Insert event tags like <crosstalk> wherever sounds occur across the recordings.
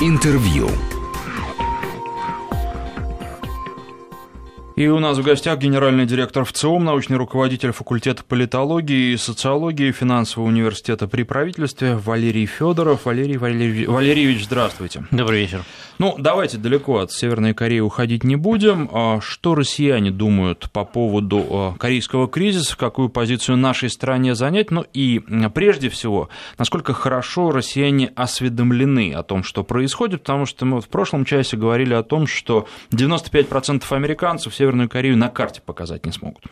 Интервью. И у нас в гостях генеральный директор ВЦИОМ, научный руководитель факультета политологии и социологии финансового университета при правительстве Валерий Федоров. Валерий Валерьевич, Валерьевич, здравствуйте. Добрый вечер. Ну, давайте далеко от Северной Кореи уходить не будем. А что россияне думают по поводу а, корейского кризиса, какую позицию нашей стране занять? Ну и прежде всего, насколько хорошо россияне осведомлены о том, что происходит, потому что мы в прошлом часе говорили о том, что 95% американцев Северную Корею на карте показать не смогут.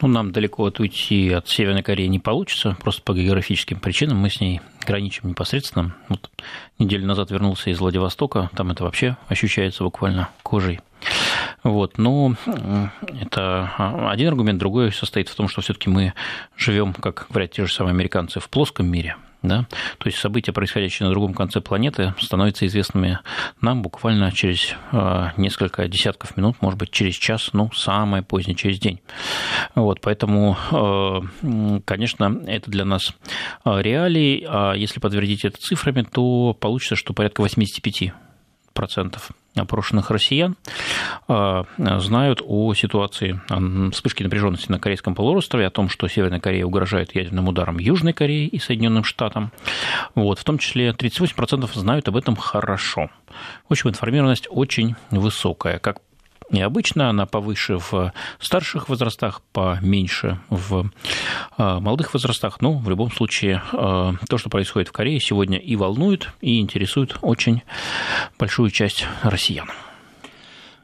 Ну, нам далеко от уйти от Северной Кореи не получится, просто по географическим причинам мы с ней граничим непосредственно. Вот неделю назад вернулся из Владивостока, там это вообще ощущается буквально кожей. Вот, но это один аргумент, другой состоит в том, что все-таки мы живем, как говорят те же самые американцы, в плоском мире, да? То есть события, происходящие на другом конце планеты, становятся известными нам буквально через а, несколько десятков минут, может быть, через час, ну, самое позднее, через день. Вот, поэтому, а, конечно, это для нас а, реалии, а если подтвердить это цифрами, то получится, что порядка 85 процентов опрошенных россиян а, знают о ситуации вспышки напряженности на Корейском полуострове, о том, что Северная Корея угрожает ядерным ударом Южной Корее и Соединенным Штатам. Вот, в том числе 38% знают об этом хорошо. В общем, информированность очень высокая, как необычно, она повыше в старших возрастах, поменьше в а, молодых возрастах. Но в любом случае а, то, что происходит в Корее сегодня и волнует, и интересует очень большую часть россиян.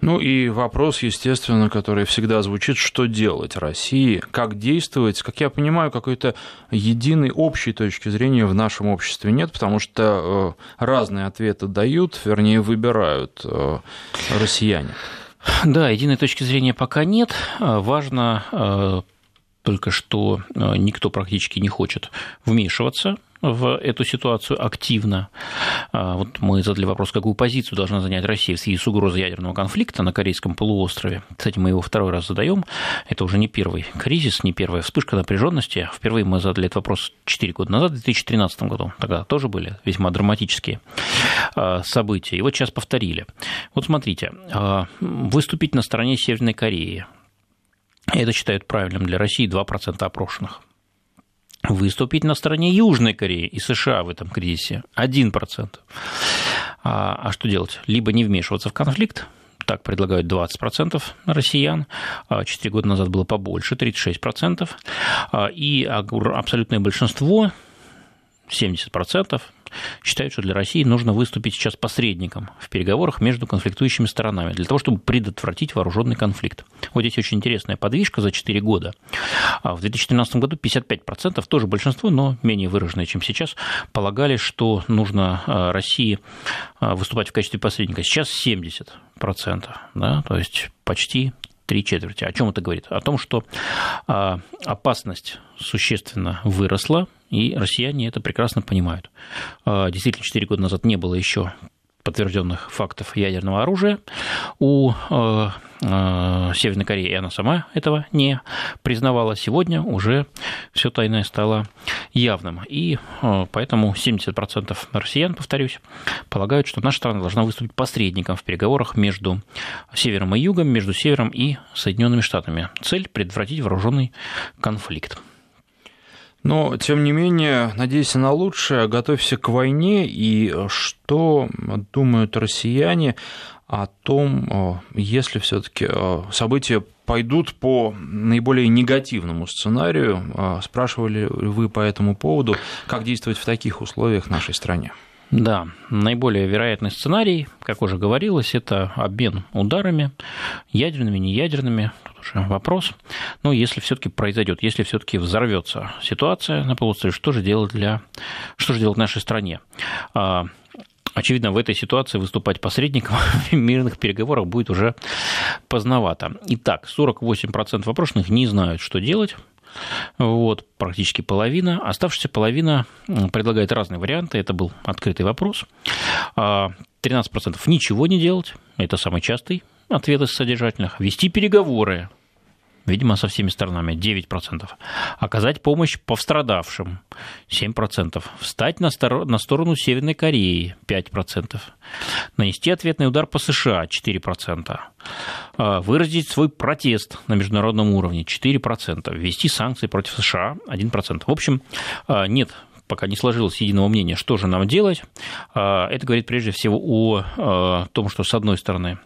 Ну и вопрос, естественно, который всегда звучит, что делать России, как действовать. Как я понимаю, какой-то единой общей точки зрения в нашем обществе нет, потому что э, разные ответы дают, вернее, выбирают э, россияне. Да, единой точки зрения пока нет. А, важно а, только что а, никто практически не хочет вмешиваться в эту ситуацию активно. Вот мы задали вопрос, какую позицию должна занять Россия в связи с угрозой ядерного конфликта на Корейском полуострове. Кстати, мы его второй раз задаем. Это уже не первый кризис, не первая вспышка напряженности. Впервые мы задали этот вопрос 4 года назад, в 2013 году. Тогда тоже были весьма драматические события. И вот сейчас повторили. Вот смотрите, выступить на стороне Северной Кореи. Это считают правильным для России 2% опрошенных выступить на стороне Южной Кореи и США в этом кризисе 1%. А, а что делать? Либо не вмешиваться в конфликт, так предлагают 20% россиян, 4 года назад было побольше, 36%, а, и абсолютное большинство 70% считают, что для России нужно выступить сейчас посредником в переговорах между конфликтующими сторонами для того, чтобы предотвратить вооруженный конфликт. Вот здесь очень интересная подвижка за 4 года. А в 2013 году 55%, тоже большинство, но менее выраженное, чем сейчас, полагали, что нужно а, России а, выступать в качестве посредника. Сейчас 70%, да, то есть почти три четверти. О чем это говорит? О том, что опасность существенно выросла, и россияне это прекрасно понимают. А, действительно, 4 года назад не было еще подтвержденных фактов ядерного оружия у а, а, Северной Кореи, и она сама этого не признавала. Сегодня уже все тайное стало явным. И поэтому 70% россиян, повторюсь, полагают, что наша страна должна выступить посредником в переговорах между Севером и Югом, между Севером и Соединенными Штатами. Цель – предотвратить вооруженный конфликт. Но, тем не менее, надейся на лучшее, готовься к войне, и что думают россияне о том, если все-таки события пойдут по наиболее негативному сценарию. Спрашивали вы по этому поводу, как действовать в таких условиях в нашей стране? Да, наиболее вероятный сценарий, как уже говорилось, это обмен ударами, ядерными, неядерными, тут уже вопрос. Но если все-таки произойдет, если все-таки взорвется ситуация на полуострове, что же делать для, что же делать нашей стране? А, очевидно, в этой ситуации выступать посредником <laughs> в мирных переговорах будет уже поздновато. Итак, 48% опрошенных не знают, что делать вот, практически половина. Оставшаяся половина предлагает разные варианты, это был открытый вопрос. 13% а, ничего не делать, это самый частый ответ из содержательных. Вести переговоры, видимо, со всеми сторонами 9%. Оказать помощь пострадавшим 7%. Встать на, стор- на сторону Северной Кореи 5%. Нанести ответный удар по США 4%. А, выразить свой протест на международном уровне 4%. Ввести санкции против США 1%. В общем, а, нет пока не сложилось единого мнения, что же нам делать. А, это говорит прежде всего о том, что, с одной стороны,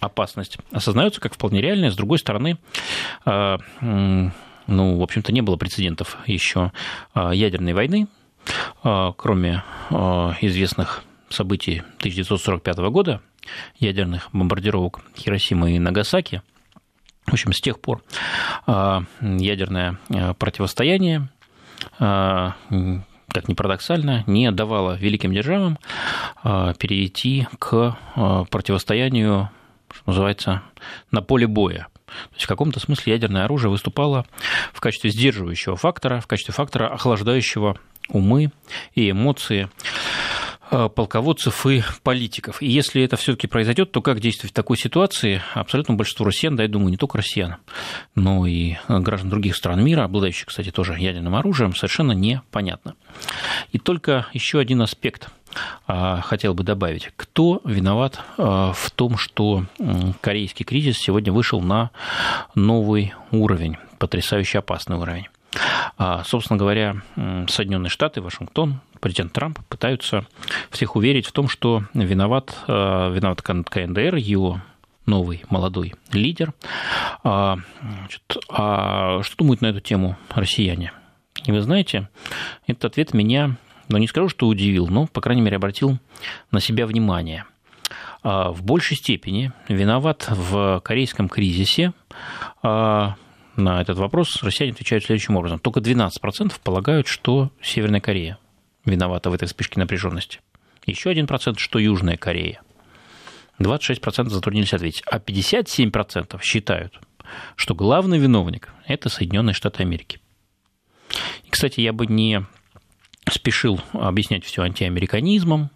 опасность осознается как вполне реальная, с другой стороны, ну, в общем-то, не было прецедентов еще ядерной войны, кроме известных событий 1945 года, ядерных бомбардировок Хиросимы и Нагасаки. В общем, с тех пор ядерное противостояние как ни парадоксально, не давало великим державам а, перейти к а, противостоянию, что называется, на поле боя. То есть в каком-то смысле ядерное оружие выступало в качестве сдерживающего фактора, в качестве фактора охлаждающего умы и эмоции Э, полководцев и политиков. И если это все-таки произойдет, то как действовать в такой ситуации? Абсолютно большинство россиян, да, я думаю, не только россиян, но и граждан других стран мира, обладающих, кстати, тоже ядерным оружием, совершенно непонятно. И только еще один аспект хотел бы добавить. Кто виноват а, в том, что корейский кризис сегодня вышел на новый уровень, потрясающе опасный уровень? А, собственно говоря, Соединенные Штаты, Вашингтон, президент Трамп пытаются всех уверить в том, что виноват, а, виноват КНДР, его новый молодой лидер. А, значит, а что думают на эту тему россияне? И вы знаете, этот ответ меня, ну не скажу, что удивил, но, по крайней мере, обратил на себя внимание. В большей степени виноват в корейском кризисе на этот вопрос россияне отвечают следующим образом. Только 12% полагают, что Северная Корея виновата в этой вспышке напряженности. Еще 1%, что Южная Корея. 26% затруднились ответить. А 57% считают, что главный виновник – это Соединенные Штаты Америки. И, кстати, я бы не спешил объяснять все антиамериканизмом,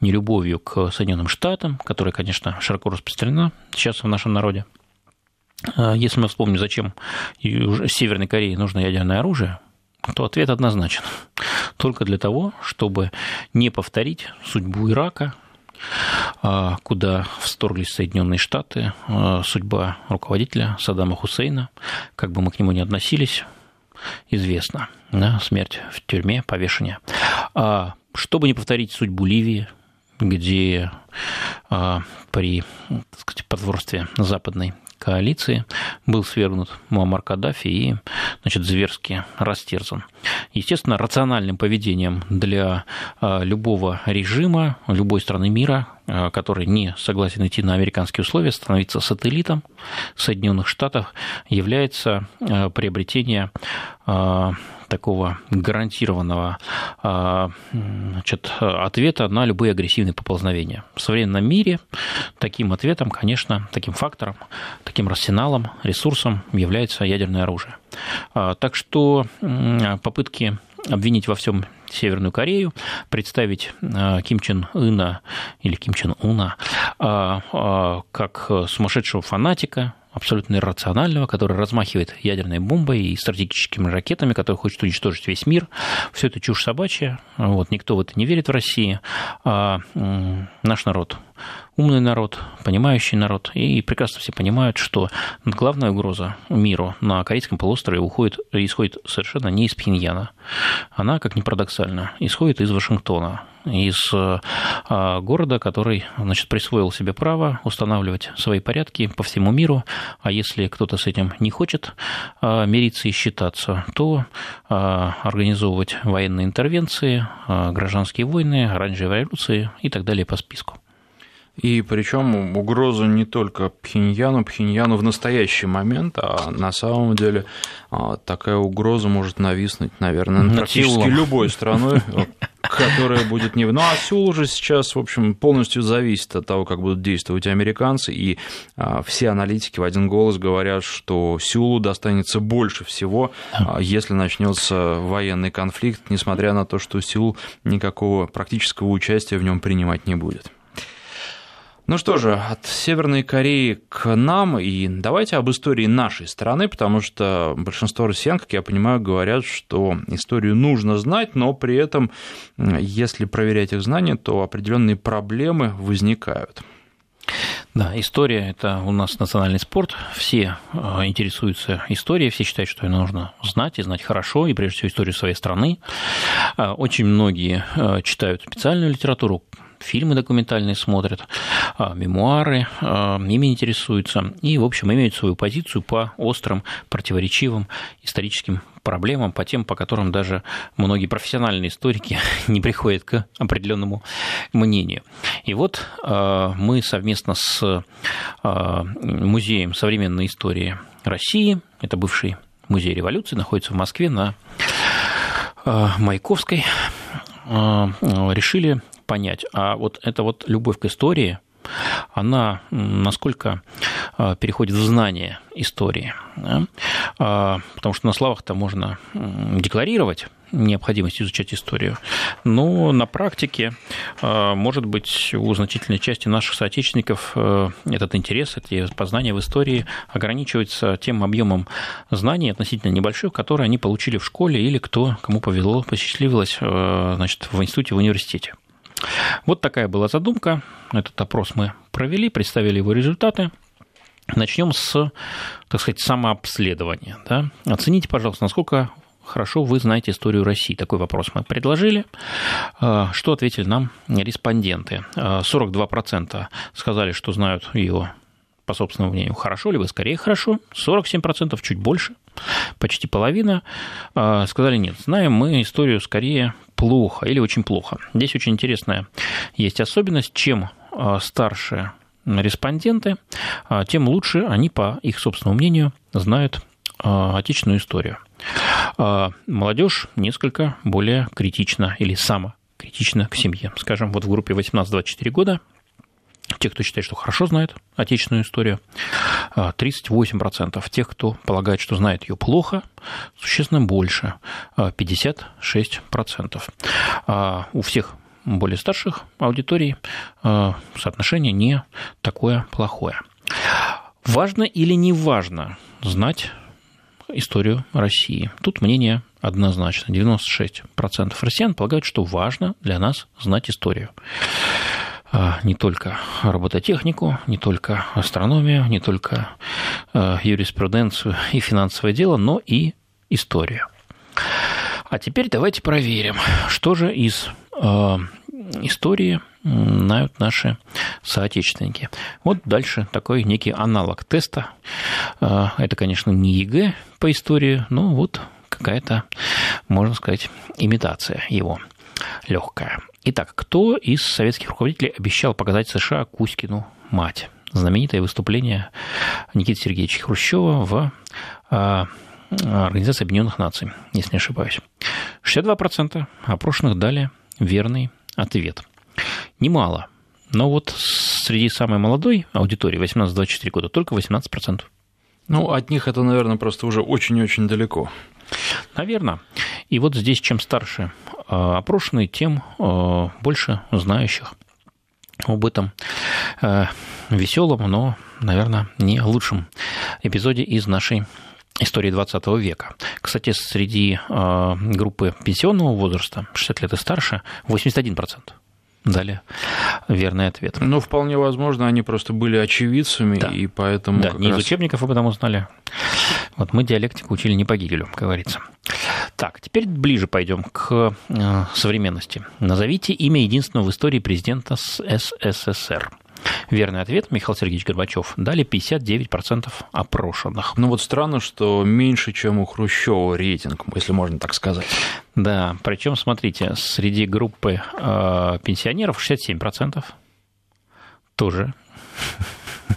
нелюбовью к Соединенным Штатам, которая, конечно, широко распространена сейчас в нашем народе – а если мы вспомним, зачем Северной Корее нужно ядерное оружие, то ответ однозначен. <laughs> Только для того, чтобы не повторить судьбу Ирака, а, куда всторглись Соединенные Штаты, а, судьба руководителя Саддама Хусейна, как бы мы к нему ни относились, известна. Да, смерть в тюрьме, повешение. А чтобы не повторить судьбу Ливии, где при так сказать, потворстве западной коалиции был свергнут Муаммар Каддафи и значит, зверски растерзан. Естественно, рациональным поведением для а, любого режима, любой страны мира, а, который не согласен идти на американские условия, становиться сателлитом Соединенных Штатов, является а, приобретение такого гарантированного а, значит, ответа на любые агрессивные поползновения. В современном мире таким ответом, конечно, таким фактором, таким арсеналом, ресурсом является ядерное оружие. А, так что попытки обвинить во всем Северную Корею, представить а, Ким Чен Ына или Ким Чен Уна как сумасшедшего фанатика, абсолютно иррационального, который размахивает ядерной бомбой и стратегическими ракетами, который хочет уничтожить весь мир. Все это чушь собачья. Вот, никто в это не верит в России. А наш народ умный народ, понимающий народ, и прекрасно все понимают, что главная угроза миру на Корейском полуострове уходит, исходит совершенно не из Пхеньяна. Она, как ни парадоксально, исходит из Вашингтона, из а, города, который значит, присвоил себе право устанавливать свои порядки по всему миру, а если кто-то с этим не хочет а, мириться и считаться, то а, организовывать военные интервенции, гражданские войны, оранжевые революции и так далее по списку. И причем угроза не только Пхеньяну, Пхеньяну в настоящий момент, а на самом деле а, такая угроза может нависнуть, наверное, над практически любой страной, <laughs> которая будет не... Ну, а Сеул уже сейчас, в общем, полностью зависит от того, как будут действовать американцы, и а, все аналитики в один голос говорят, что Сеулу достанется больше всего, а, если начнется военный конфликт, несмотря на то, что Сеул никакого практического участия в нем принимать не будет. Ну что же, от Северной Кореи к нам, и давайте об истории нашей страны, потому что большинство россиян, как я понимаю, говорят, что историю нужно знать, но при этом, если проверять их знания, то определенные проблемы возникают. Да, история – это у нас национальный спорт. Все а, интересуются историей, все считают, что ее нужно знать и знать хорошо, и прежде всего историю своей страны. А, очень многие а, читают специальную литературу, фильмы документальные смотрят, а, мемуары, а, ими интересуются и, в общем, имеют свою позицию по острым, противоречивым историческим проблемам, по тем, по которым даже многие профессиональные историки <laughs> не приходят к определенному мнению. И вот а, мы совместно с Музеем современной истории России, это бывший музей революции, находится в Москве на Маяковской, решили понять. А вот эта вот любовь к истории, она насколько а, переходит в знание истории. Да? А, потому что на словах-то можно декларировать необходимость изучать историю, но на практике, а, может быть, у значительной части наших соотечественников этот интерес, эти познания в истории ограничиваются тем объемом знаний относительно небольших, которые они получили в школе или кто, кому повезло, посчастливилось значит, в институте, в университете. Вот такая была задумка. Этот опрос мы провели, представили его результаты. Начнем с, так сказать, самообследования. Да? Оцените, пожалуйста, насколько хорошо вы знаете историю России. Такой вопрос мы предложили. А, что ответили нам респонденты? 42% а, сказали, что знают ее по собственному мнению, хорошо, либо скорее хорошо. 47%, чуть больше, почти половина, а, сказали нет. Знаем мы историю скорее плохо или очень плохо. Здесь очень интересная есть особенность. Чем а, старше респонденты, а, тем лучше они, по их собственному мнению, знают а, отечественную историю. Молодежь несколько более критична или самокритична к семье. Скажем, вот в группе 18-24 года те, кто считает, что хорошо знает отечественную историю, 38%. А, Тех, кто полагает, что знает ее плохо, существенно больше, 56%. А, а, у всех более старших аудиторий соотношение не такое плохое. Важно или не важно знать историю России? Тут мнение однозначно. 96% россиян полагают, что важно для нас знать историю. А, не только робототехнику, не только астрономию, не только а, юриспруденцию и финансовое дело, но и историю. А теперь давайте проверим, что же из а, истории знают наши соотечественники. Вот дальше такой некий аналог теста. Это, конечно, не ЕГЭ по истории, но вот какая-то, можно сказать, имитация его легкая. Итак, кто из советских руководителей обещал показать США Кузькину мать? Знаменитое выступление Никиты Сергеевича Хрущева в а, Организации Объединенных Наций, если не ошибаюсь. 62% опрошенных дали верный ответ. Немало. Но вот среди самой молодой аудитории, 18-24 года, только 18%. Ну, от них это, наверное, просто уже очень-очень далеко. Наверное. И вот здесь, чем старше а, опрошенные, тем а, больше знающих об этом а, веселом, но, наверное, не лучшем эпизоде из нашей истории 20 века. Кстати, среди группы пенсионного возраста, 60 лет и старше, 81% дали верный ответ. Ну, вполне возможно, они просто были очевидцами, да. и поэтому... Да, не раз... из учебников об этом узнали. Вот мы диалектику учили не по Гигелю, как говорится. Так, теперь ближе пойдем к э, современности. Назовите имя единственного в истории президента СССР. Верный ответ Михаил Сергеевич Горбачев дали 59% опрошенных. Ну вот странно, что меньше, чем у Хрущева рейтинг, если можно так сказать. Да, причем, смотрите, среди группы э, пенсионеров 67% тоже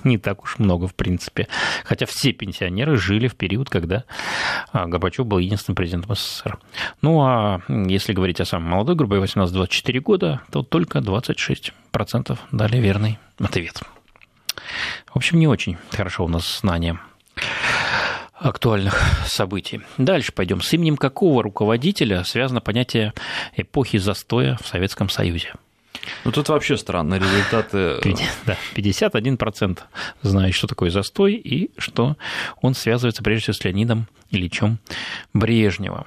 не так уж много, в принципе. Хотя все пенсионеры жили в период, когда а, Горбачев был единственным президентом СССР. Ну, а если говорить о самой молодой группе, 18-24 года, то только 26% дали верный ответ. В общем, не очень хорошо у нас знание актуальных событий. Дальше пойдем. С именем какого руководителя связано понятие эпохи застоя в Советском Союзе? Ну, тут вообще странно, результаты... Да, 51% знают, что такое застой и что он связывается прежде всего с Леонидом Ильичем Брежневым.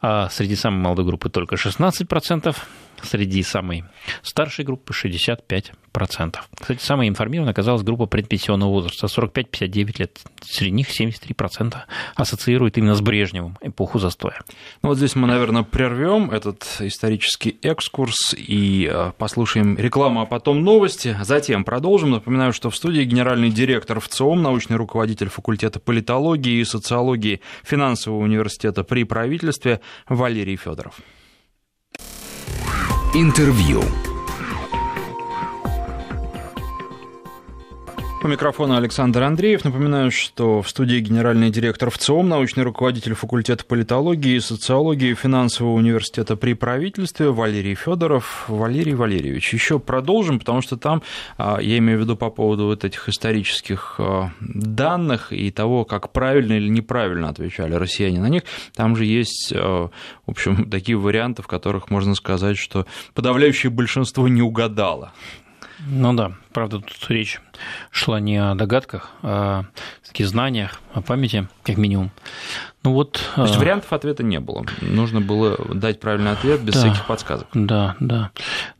А среди самой молодой группы только 16%, среди самой старшей группы 65%. Кстати, самой информированной оказалась группа предпенсионного возраста 45-59 лет. Среди них 73% ассоциируют именно с Брежневым эпоху застоя. Ну, вот здесь мы, наверное, прервем этот исторический экскурс и э, послушаем рекламу, а потом новости. Затем продолжим. Напоминаю, что в студии генеральный директор ВЦИОМ, научный руководитель факультета политологии и социологии финансового университета при правительстве Валерий Федоров. Интервью. По микрофону Александр Андреев. Напоминаю, что в студии генеральный директор ВЦИОМ, научный руководитель факультета политологии и социологии финансового университета при правительстве Валерий Федоров. Валерий Валерьевич, еще продолжим, потому что там, а, я имею в виду по поводу вот этих исторических а, данных и того, как правильно или неправильно отвечали россияне на них, там же есть, а, в общем, <laughs> такие варианты, в которых можно сказать, что подавляющее большинство не угадало. Ну да, правда, тут речь шла не о догадках, а о знаниях, о памяти, как минимум. Ну вот, То есть а... вариантов ответа не было. Нужно было дать правильный ответ без да, всяких подсказок. Да, да.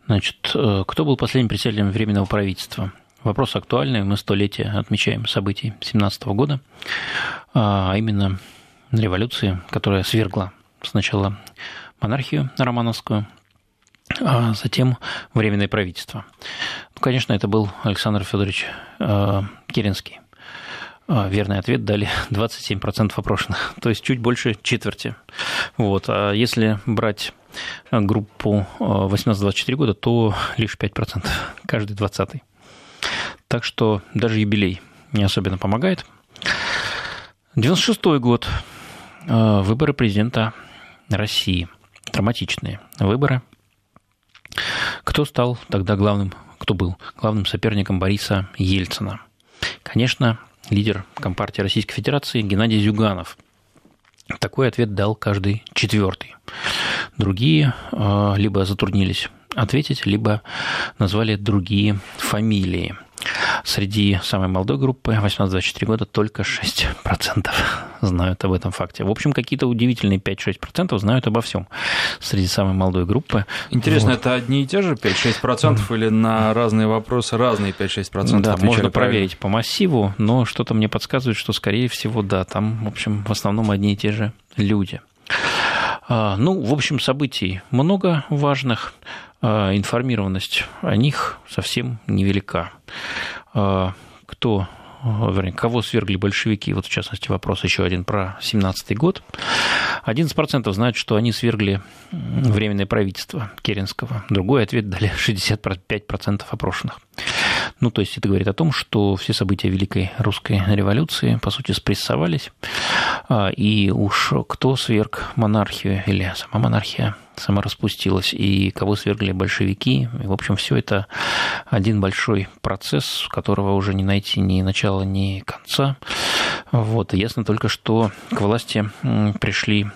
Значит, э, кто был последним председателем Временного правительства? Вопрос актуальный. Мы столетие отмечаем событий 17 года, а именно революции, которая свергла сначала монархию романовскую, а затем Временное правительство. Ну, конечно, это был Александр Федорович э, Керенский. А, верный ответ дали <laughs> 27% опрошенных, <laughs> то есть чуть больше четверти. Вот. А если брать группу 18-24 года, то лишь 5%, <laughs> каждый 20 Так что даже юбилей не особенно помогает. 96 год. Выборы президента России. Драматичные выборы – кто стал тогда главным, кто был главным соперником Бориса Ельцина? Конечно, лидер Компартии Российской Федерации Геннадий Зюганов. Такой ответ дал каждый четвертый. Другие э, либо затруднились ответить, либо назвали другие фамилии. Среди самой молодой группы 18-24 года только 6% знают об этом факте. В общем, какие-то удивительные 5-6% знают обо всем среди самой молодой группы. Интересно, вот. это одни и те же 5-6% mm. или на разные вопросы разные 5-6%? Да, можно проверить по массиву, но что-то мне подсказывает, что, скорее всего, да, там, в общем, в основном одни и те же люди. А, ну, в общем, событий много важных. А, информированность о них совсем невелика. А, кто вернее, кого свергли большевики, вот в частности вопрос еще один про 17 год. 11% знают, что они свергли Временное правительство Керенского. Другой ответ дали 65% опрошенных. Ну, то есть это говорит о том, что все события Великой Русской революции, по сути, спрессовались, а, и уж кто сверг монархию или сама монархия сама распустилась, и кого свергли большевики. И, в общем, все это один большой процесс, которого уже не найти ни начала, ни конца. Вот. И ясно только, что к власти пришли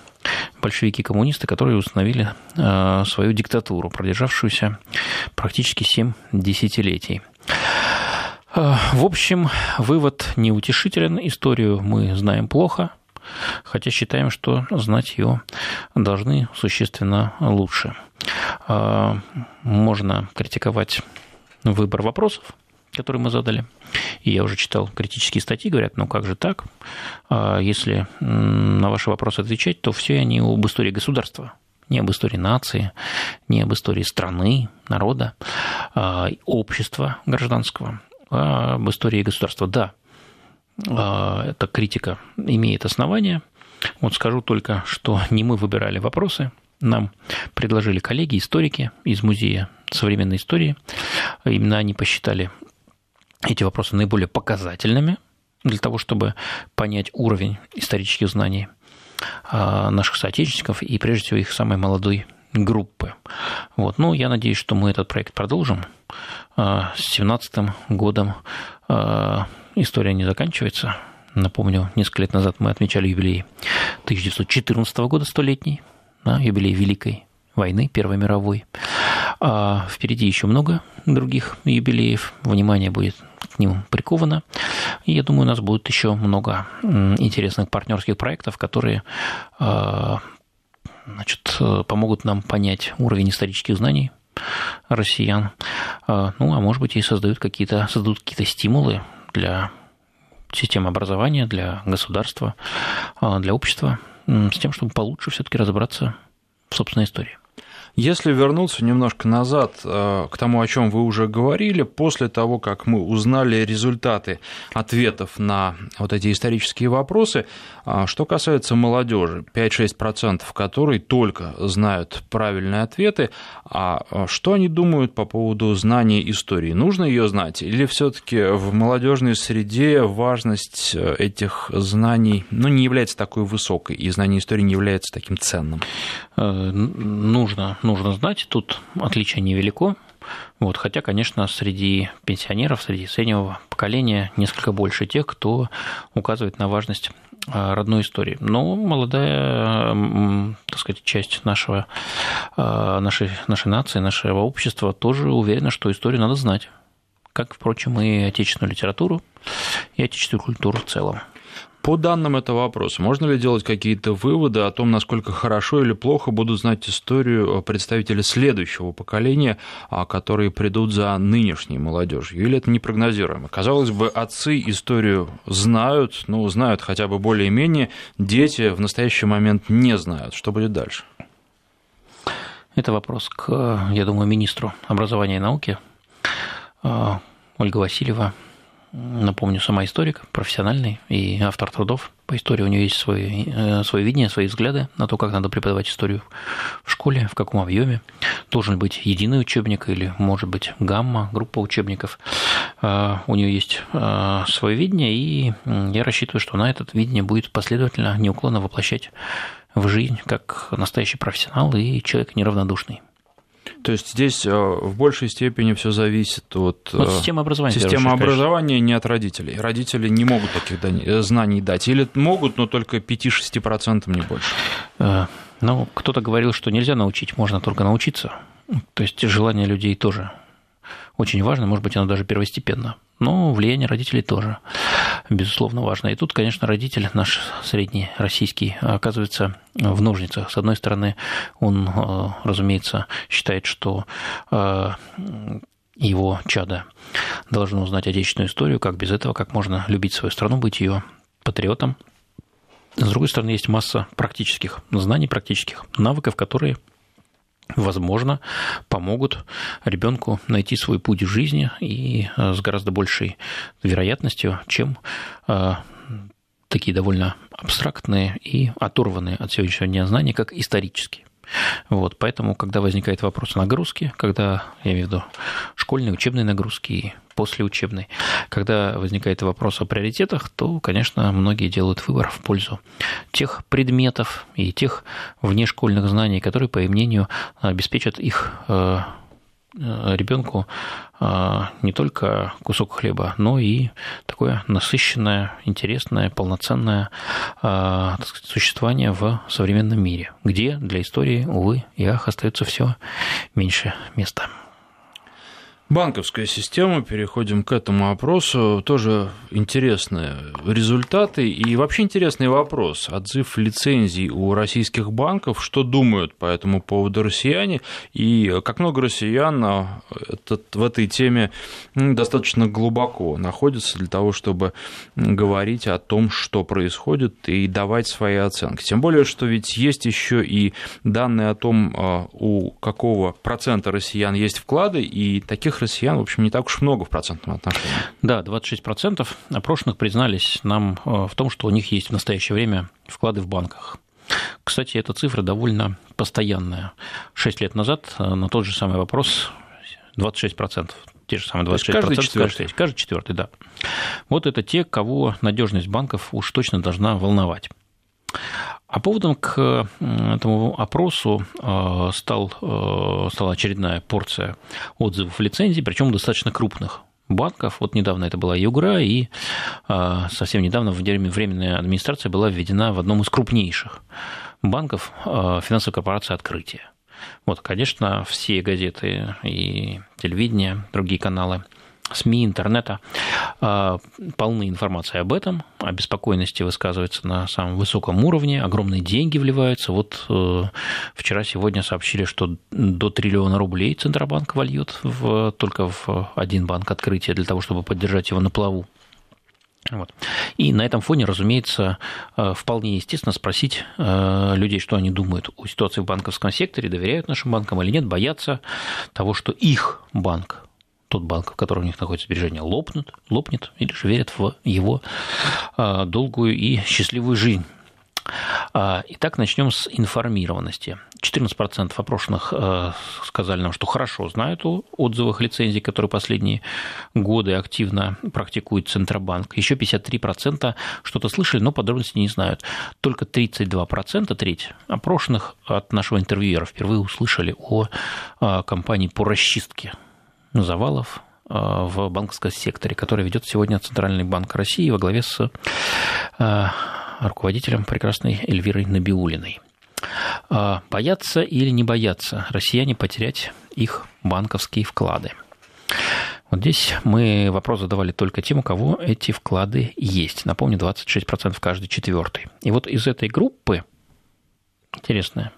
большевики-коммунисты, которые установили а, свою диктатуру, продержавшуюся практически 7 десятилетий. А, в общем, вывод неутешителен. Историю мы знаем плохо, хотя считаем, что знать ее должны существенно лучше. А, можно критиковать выбор вопросов, которые мы задали. И я уже читал критические статьи, говорят, ну как же так? А, если на ваши вопросы отвечать, то все они об истории государства, не об истории нации, не об истории страны, народа, общества гражданского об истории государства. Да, а, эта критика имеет основания. Вот скажу только, что не мы выбирали вопросы, нам предложили коллеги, историки из Музея современной истории. Именно они посчитали эти вопросы наиболее показательными для того, чтобы понять уровень исторических знаний а, наших соотечественников и, прежде всего, их самой молодой группы. Вот. Ну, я надеюсь, что мы этот проект продолжим. А, с 2017 годом а, история не заканчивается. Напомню, несколько лет назад мы отмечали юбилей 1914 года, столетний, да, юбилей Великой войны, Первой мировой. А впереди еще много других юбилеев. Внимание будет к ним приковано. И я думаю, у нас будет еще много интересных партнерских проектов, которые а, значит, помогут нам понять уровень исторических знаний россиян. А, ну, а может быть, и создают какие-то создадут какие-то стимулы для системы образования, для государства, а, для общества, с тем, чтобы получше все-таки разобраться в собственной истории. Если вернуться немножко назад э, к тому, о чем вы уже говорили, после того, как мы узнали результаты ответов на вот эти исторические вопросы, э, что касается молодежи, 5-6%, которые только знают правильные ответы, а э, что они думают по поводу знания истории? Нужно ее знать или все-таки в молодежной среде важность этих знаний ну, не является такой высокой, и знание истории не является таким ценным? Нужно нужно знать, тут отличие невелико. Вот, хотя, конечно, среди пенсионеров, среди среднего поколения несколько больше тех, кто указывает на важность а, родной истории. Но молодая, так сказать, часть нашего, а, нашей, нашей нации, нашего общества тоже уверена, что историю надо знать. Как, впрочем, и отечественную литературу, и отечественную культуру в целом. По данным этого вопроса, можно ли делать какие-то выводы о том, насколько хорошо или плохо будут знать историю представители следующего поколения, а, которые придут за нынешней молодежью? Или это непрогнозируемо? Казалось бы, отцы историю знают, ну, знают хотя бы более-менее, дети в настоящий момент не знают. Что будет дальше? Это вопрос к, я думаю, министру образования и науки а, Ольга Васильева напомню, сама историк, профессиональный и автор трудов по истории. У нее есть свое, э, свое видение, свои взгляды на то, как надо преподавать историю в школе, в каком объеме. Должен быть единый учебник или, может быть, гамма, группа учебников. Э, у нее есть э, свое видение, и я рассчитываю, что она это видение будет последовательно, неуклонно воплощать в жизнь как настоящий профессионал и человек неравнодушный. То есть здесь э, в большей степени все зависит от, от э, системы образования. Системы образования не от родителей. Родители не могут таких э, знаний дать. Или могут, но только 5-6% не больше. Ну, кто-то говорил, что нельзя научить, можно только научиться. То есть желание людей тоже очень важно, может быть, оно даже первостепенно. Но влияние родителей тоже, безусловно, важно. И тут, конечно, родитель наш средний российский оказывается в ножницах. С одной стороны, он, э, разумеется, считает, что э, его чада должно узнать отечественную историю, как без этого, как можно любить свою страну, быть ее патриотом. С другой стороны, есть масса практических знаний, практических навыков, которые возможно, помогут ребенку найти свой путь в жизни и э, с гораздо большей вероятностью, чем э, такие довольно абстрактные и оторванные от сегодняшнего дня знания, как исторические. Вот, поэтому, когда возникает вопрос нагрузки, когда, я имею в виду, школьные, учебные нагрузки и послеучебной, когда возникает вопрос о приоритетах, то, конечно, многие делают выбор в пользу тех предметов и тех внешкольных знаний, которые, по их мнению, обеспечат их э, ребенку э, не только кусок хлеба, но и такое насыщенное, интересное, полноценное э, сказать, существование в современном мире, где для истории, увы и ах, остается все меньше места. Банковская система, переходим к этому опросу. Тоже интересные результаты и вообще интересный вопрос. Отзыв лицензий у российских банков. Что думают по этому поводу россияне? И как много россиян этот, в этой теме достаточно глубоко находятся для того, чтобы говорить о том, что происходит и давать свои оценки. Тем более, что ведь есть еще и данные о том, а, у какого процента россиян есть вклады, и таких россиян, в общем, не так уж много в процентном отношении. Да, 26% опрошенных признались нам э, в том, что у них есть в настоящее время вклады в банках. Кстати, эта цифра довольно постоянная. Шесть лет назад э, на тот же самый вопрос 26%. Те же самые 26%. Каждый четвертый. Каждый четвертый, да. Вот это те, кого надежность банков уж точно должна волновать. А поводом к этому опросу э, стал, э, стала очередная порция отзывов лицензий, причем достаточно крупных банков. Вот недавно это была Югра, и э, совсем недавно временная администрация была введена в одном из крупнейших банков финансовой корпорации «Открытие». Вот, конечно, все газеты и телевидение, другие каналы СМИ, интернета а, полны информации об этом, о беспокойности высказывается на самом высоком уровне, огромные деньги вливаются. Вот э, вчера, сегодня сообщили, что до триллиона рублей Центробанк вольет в, только в один банк открытия для того, чтобы поддержать его на плаву. Вот. И на этом фоне, разумеется, э, вполне естественно спросить э, людей, что они думают о ситуации в банковском секторе, доверяют нашим банкам или нет, боятся того, что их банк тот банк, в котором у них находится сбережения, лопнут, лопнет, или же верят в его а, долгую и счастливую жизнь. А, итак, начнем с информированности. 14% опрошенных а, сказали нам, что хорошо знают о отзывах лицензий, которые последние годы активно практикует Центробанк. Еще 53% что-то слышали, но подробностей не знают. Только 32%, треть опрошенных от нашего интервьюера впервые услышали о компании по расчистке завалов э, в банковском секторе, который ведет сегодня Центральный банк России во главе с э, руководителем прекрасной Эльвирой Набиулиной. Э, боятся или не боятся россияне потерять их банковские вклады? Вот здесь мы вопрос задавали только тем, у кого эти вклады есть. Напомню, 26% каждый четвертый. И вот из этой группы, интересная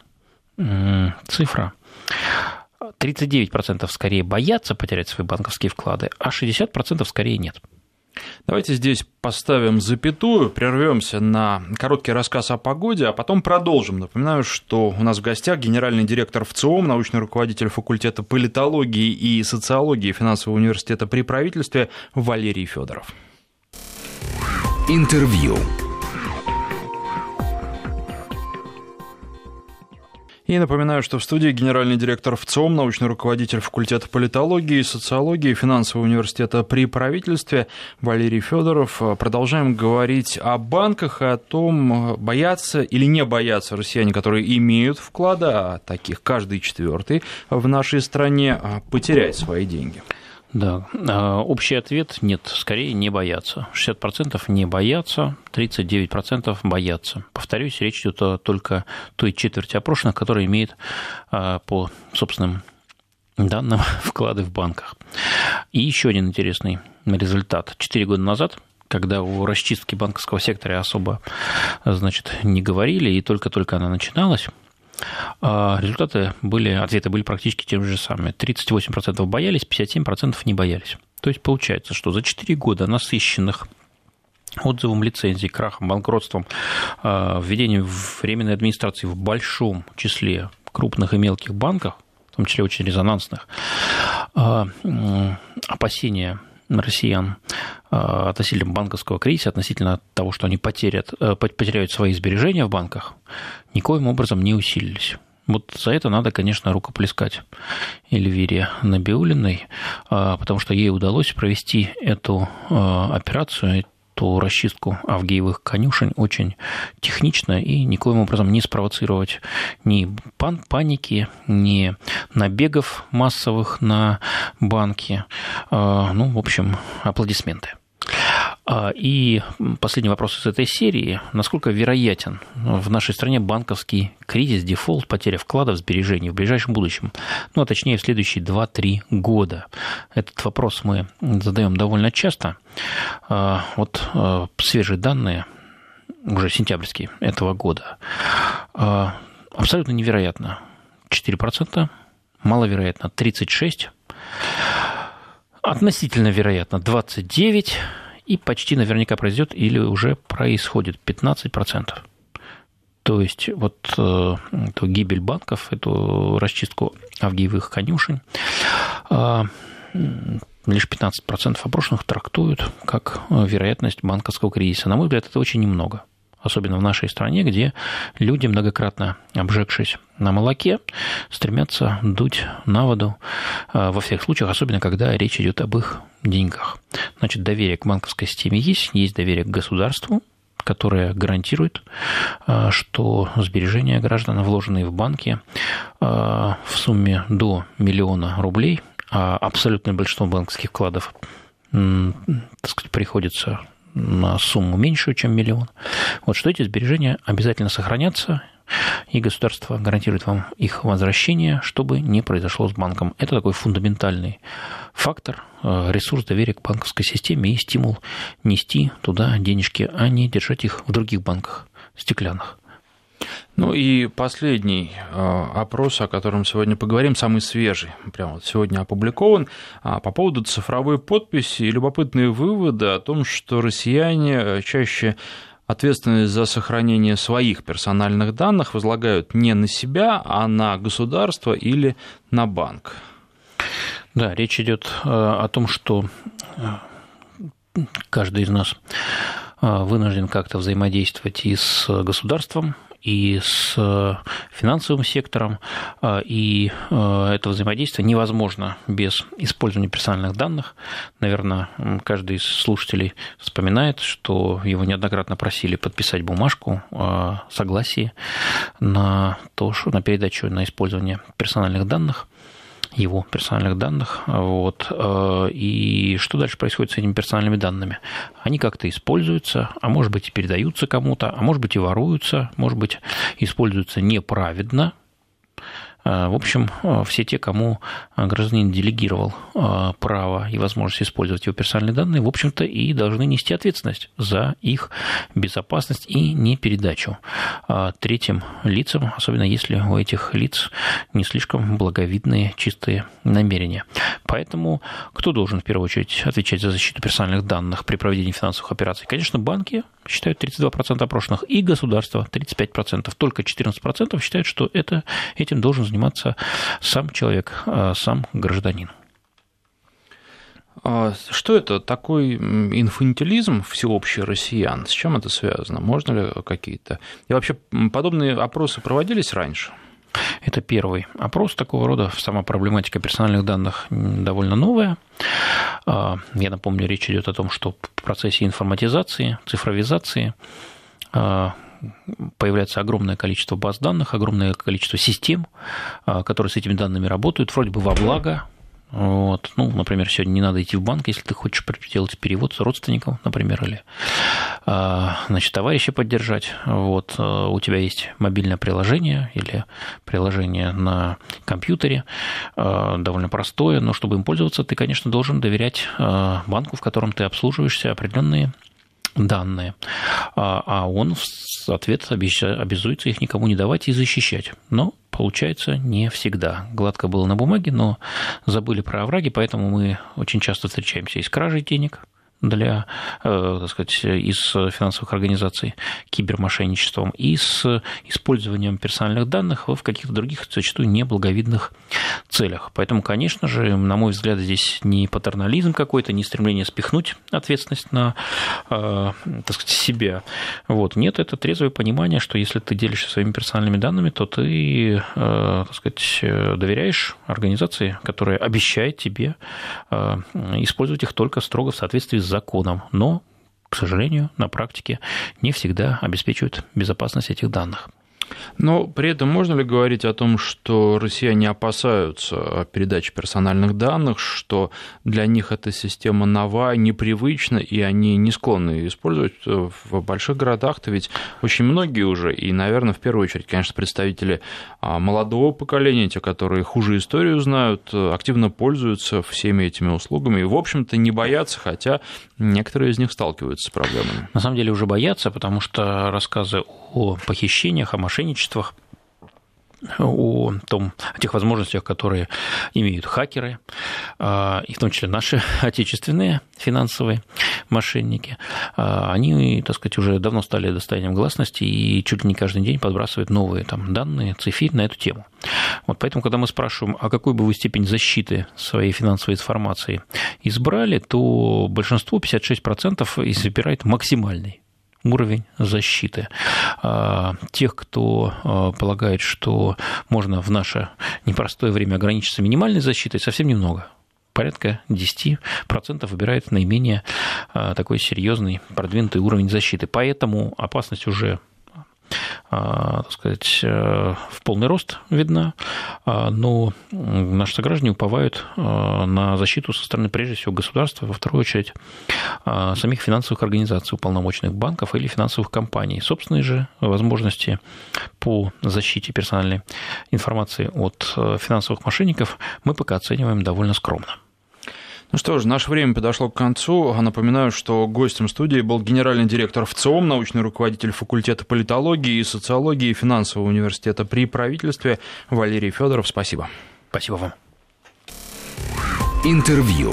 цифра, 39% скорее боятся потерять свои банковские вклады, а 60% скорее нет. Давайте здесь поставим запятую, прервемся на короткий рассказ о погоде, а потом продолжим. Напоминаю, что у нас в гостях генеральный директор ВЦИОМ, научный руководитель факультета политологии и социологии финансового университета при правительстве Валерий Федоров. Интервью. И напоминаю, что в студии генеральный директор ВЦОМ, научный руководитель факультета политологии и социологии финансового университета при правительстве Валерий Федоров. Продолжаем говорить о банках и о том, боятся или не боятся россияне, которые имеют вклады, а таких каждый четвертый в нашей стране, потерять свои деньги. Да, а, общий ответ – нет, скорее не боятся. 60% не боятся, 39% боятся. Повторюсь, речь идет о только той четверти опрошенных, которые имеют а, по собственным данным <laughs> вклады в банках. И еще один интересный результат. Четыре года назад когда о расчистке банковского сектора особо значит, не говорили, и только-только она начиналась, результаты были, ответы были практически теми же самыми. 38% боялись, 57% не боялись. То есть получается, что за 4 года насыщенных отзывом лицензий, крахом, банкротством, а, введением временной администрации в большом числе крупных и мелких банках, в том числе очень резонансных, а, опасения россиян а, относительно банковского кризиса, относительно того, что они потерят, э, потеряют свои сбережения в банках, никоим образом не усилились. Вот за это надо, конечно, рукоплескать Эльвире Набиулиной, а, потому что ей удалось провести эту операцию, ту расчистку авгиевых конюшень очень технично и никоим образом не спровоцировать ни пан паники, ни набегов массовых на банки. А, ну, в общем, аплодисменты. А, и последний вопрос из этой серии. Насколько вероятен в нашей стране банковский кризис, дефолт, потеря вкладов, сбережений в ближайшем будущем? Ну, а точнее, в следующие 2-3 года. Этот вопрос мы задаем довольно часто. А, вот а, свежие данные, уже сентябрьские этого года, абсолютно невероятно. 4%, маловероятно 36%, относительно вероятно 29%, и почти наверняка произойдет или уже происходит 15%. То есть вот э, эту гибель банков, эту расчистку авгиевых конюшень, э, лишь 15% опрошенных трактуют как вероятность банковского кризиса. На мой взгляд, это очень немного особенно в нашей стране, где люди, многократно обжегшись на молоке, стремятся дуть на воду э, во всех случаях, особенно когда речь идет об их деньгах. Значит, доверие к банковской системе есть, есть доверие к государству, которое гарантирует, э, что сбережения граждан, вложенные в банки э, в сумме до миллиона рублей, а абсолютное большинство банковских вкладов так сказать, приходится на сумму меньшую, чем миллион, вот что эти сбережения обязательно сохранятся и государство гарантирует вам их возвращение, чтобы не произошло с банком. Это такой фундаментальный фактор, э, ресурс доверия к банковской системе и стимул нести туда денежки, а не держать их в других банках стеклянных. Ну и последний э, опрос, о котором сегодня поговорим, самый свежий, прямо вот сегодня опубликован, а, по поводу цифровой подписи и любопытные выводы о том, что россияне э, чаще ответственность за сохранение своих персональных данных возлагают не на себя, а на государство или на банк. Да, речь идет э, о том, что каждый из нас вынужден как-то взаимодействовать и с государством, и с э, финансовым сектором, э, и э, это взаимодействие невозможно без использования персональных данных. Наверное, каждый из слушателей вспоминает, что его неоднократно просили подписать бумажку о на то, что на передачу на использование персональных данных его персональных данных. Вот. Э, и что дальше происходит с этими персональными данными? Они как-то используются, а может быть и передаются кому-то, а может быть и воруются, может быть используются неправедно, в общем, э, все те, кому э, гражданин делегировал право и возможность использовать его персональные данные, в общем-то, и должны нести ответственность за их безопасность и непередачу третьим лицам, особенно если у этих лиц не слишком благовидные чистые намерения. Поэтому кто должен в первую очередь отвечать за защиту персональных данных при проведении финансовых операций? Конечно, банки считают 32% опрошенных и государство 35%. Только 14% считают, что это, этим должен заниматься сам человек, а, сам гражданин. А что это такой инфантилизм всеобщий россиян? С чем это связано? Можно ли какие-то... И вообще подобные опросы проводились раньше? Это первый опрос такого рода. Сама проблематика персональных данных довольно новая. А, я напомню, речь идет о том, что в процессе информатизации, цифровизации появляется огромное количество баз данных, огромное количество систем, а, которые с этими данными работают, вроде бы во благо вот. Ну, например, сегодня не надо идти в банк, если ты хочешь делать перевод с родственником, например, или а, значит, товарища поддержать. Вот. А, у тебя есть мобильное приложение или приложение на компьютере, довольно простое, но чтобы им пользоваться, ты, конечно, должен доверять банку, в котором ты обслуживаешься определенные данные, а, а он в ответ обязуется их никому не давать и защищать. Но получается не всегда. Гладко было на бумаге, но забыли про овраги, поэтому мы очень часто встречаемся и с кражей денег, для, э, так сказать, из финансовых организаций кибермошенничеством и с использованием персональных данных в каких-то других, зачастую, неблаговидных целях. Поэтому, конечно же, на мой взгляд, здесь не патернализм какой-то, не стремление спихнуть ответственность на, э, так сказать, себя. Вот. Нет, это трезвое понимание, что если ты делишься своими персональными данными, то ты, э, так сказать, доверяешь организации, которая обещает тебе использовать их только строго в соответствии с законом, но, к сожалению, на практике не всегда обеспечивают безопасность этих данных. Но при этом можно ли говорить о том, что россияне опасаются передачи персональных данных, что для них эта система нова, непривычна, и они не склонны использовать в больших городах-то ведь очень многие уже, и, наверное, в первую очередь, конечно, представители а, молодого поколения, те, которые хуже историю знают, активно пользуются всеми этими услугами и, в общем-то, не боятся, хотя некоторые из них сталкиваются с проблемами. На самом деле уже боятся, потому что рассказы о похищениях, о мошенничествах, о, том, о тех возможностях, которые имеют хакеры, а, и в том числе наши <laughs> отечественные финансовые мошенники, а, они, так сказать, уже давно стали достоянием гласности и чуть ли не каждый день подбрасывают новые там, данные, цифры на эту тему. Вот поэтому, когда мы спрашиваем, а какой бы вы степень защиты своей финансовой информации избрали, то большинство, 56%, избирает максимальный уровень защиты. А, тех, кто а, полагает, что можно в наше непростое время ограничиться минимальной защитой, совсем немного порядка 10% выбирает наименее а, такой серьезный продвинутый уровень защиты. Поэтому опасность уже так сказать, в полный рост видна, но наши сограждане уповают на защиту со стороны, прежде всего, государства, во вторую очередь, самих финансовых организаций, уполномоченных банков или финансовых компаний. Собственные же возможности по защите персональной информации от финансовых мошенников мы пока оцениваем довольно скромно. Ну что ж, наше время подошло к концу. Напоминаю, что гостем студии был генеральный директор ВЦИОМ, научный руководитель факультета политологии и социологии финансового университета при правительстве Валерий Федоров. Спасибо. Спасибо вам. Интервью.